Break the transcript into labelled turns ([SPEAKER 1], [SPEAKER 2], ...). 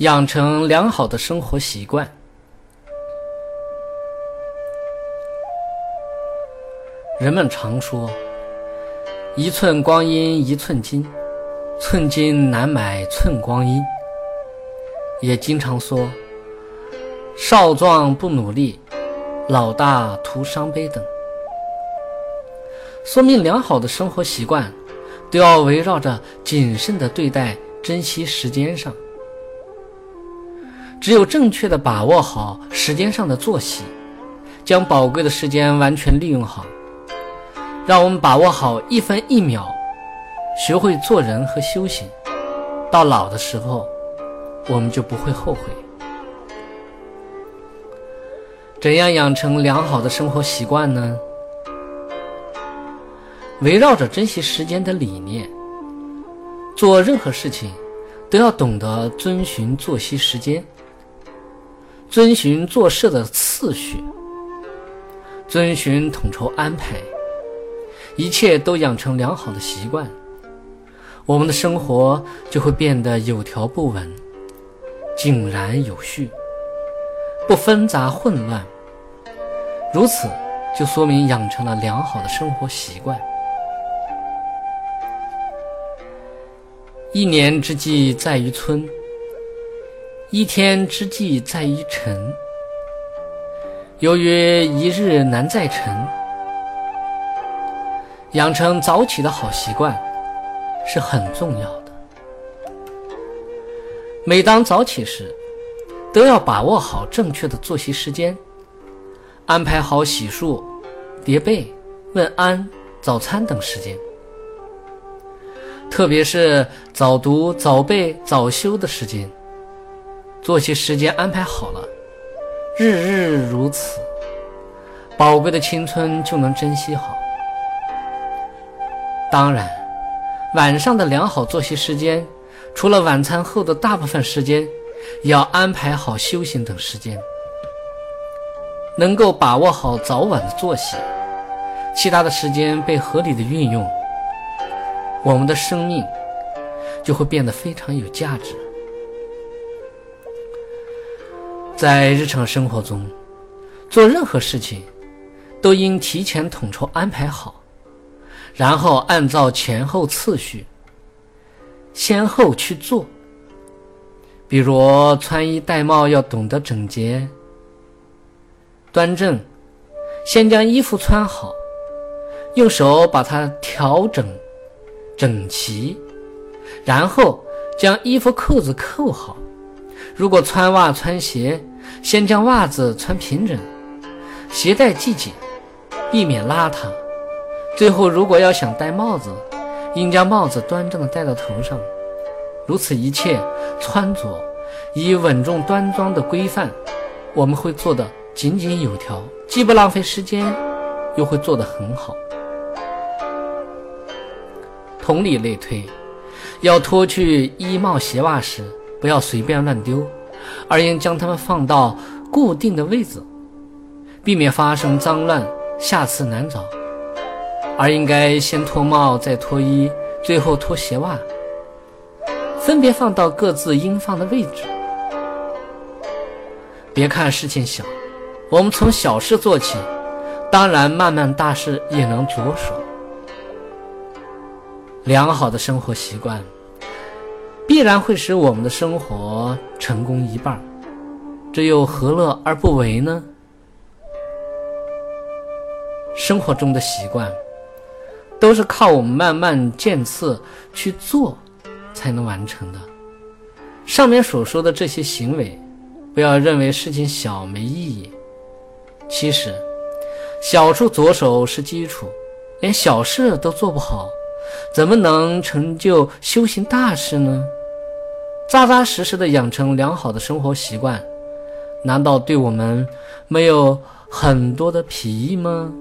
[SPEAKER 1] 养成良好的生活习惯。人们常说“一寸光阴一寸金，寸金难买寸光阴”，也经常说“少壮不努力，老大徒伤悲”等，说明良好的生活习惯都要围绕着谨慎的对待、珍惜时间上。只有正确的把握好时间上的作息，将宝贵的时间完全利用好。让我们把握好一分一秒，学会做人和修行，到老的时候，我们就不会后悔。怎样养成良好的生活习惯呢？围绕着珍惜时间的理念，做任何事情都要懂得遵循作息时间，遵循做事的次序，遵循统筹安排。一切都养成良好的习惯，我们的生活就会变得有条不紊、井然有序，不纷杂混乱。如此，就说明养成了良好的生活习惯。一年之计在于春，一天之计在于晨。由于一日难再晨。养成早起的好习惯是很重要的。每当早起时，都要把握好正确的作息时间，安排好洗漱、叠被、问安、早餐等时间。特别是早读、早背、早休的时间，作息时间安排好了，日日如此，宝贵的青春就能珍惜好。当然，晚上的良好作息时间，除了晚餐后的大部分时间，也要安排好休息等时间，能够把握好早晚的作息，其他的时间被合理的运用，我们的生命就会变得非常有价值。在日常生活中，做任何事情，都应提前统筹安排好。然后按照前后次序，先后去做。比如穿衣戴帽要懂得整洁、端正，先将衣服穿好，用手把它调整整齐，然后将衣服扣子扣好。如果穿袜穿鞋，先将袜子穿平整，鞋带系紧，避免邋遢。最后，如果要想戴帽子，应将帽子端正的戴到头上。如此一切穿着以稳重端庄的规范，我们会做的井井有条，既不浪费时间，又会做得很好。同理类推，要脱去衣帽鞋袜时，不要随便乱丢，而应将它们放到固定的位置，避免发生脏乱，下次难找。而应该先脱帽，再脱衣，最后脱鞋袜，分别放到各自应放的位置。别看事情小，我们从小事做起，当然慢慢大事也能着手。良好的生活习惯，必然会使我们的生活成功一半，这又何乐而不为呢？生活中的习惯。都是靠我们慢慢渐次去做，才能完成的。上面所说的这些行为，不要认为事情小没意义。其实，小处着手是基础，连小事都做不好，怎么能成就修行大事呢？扎扎实实的养成良好的生活习惯，难道对我们没有很多的裨益吗？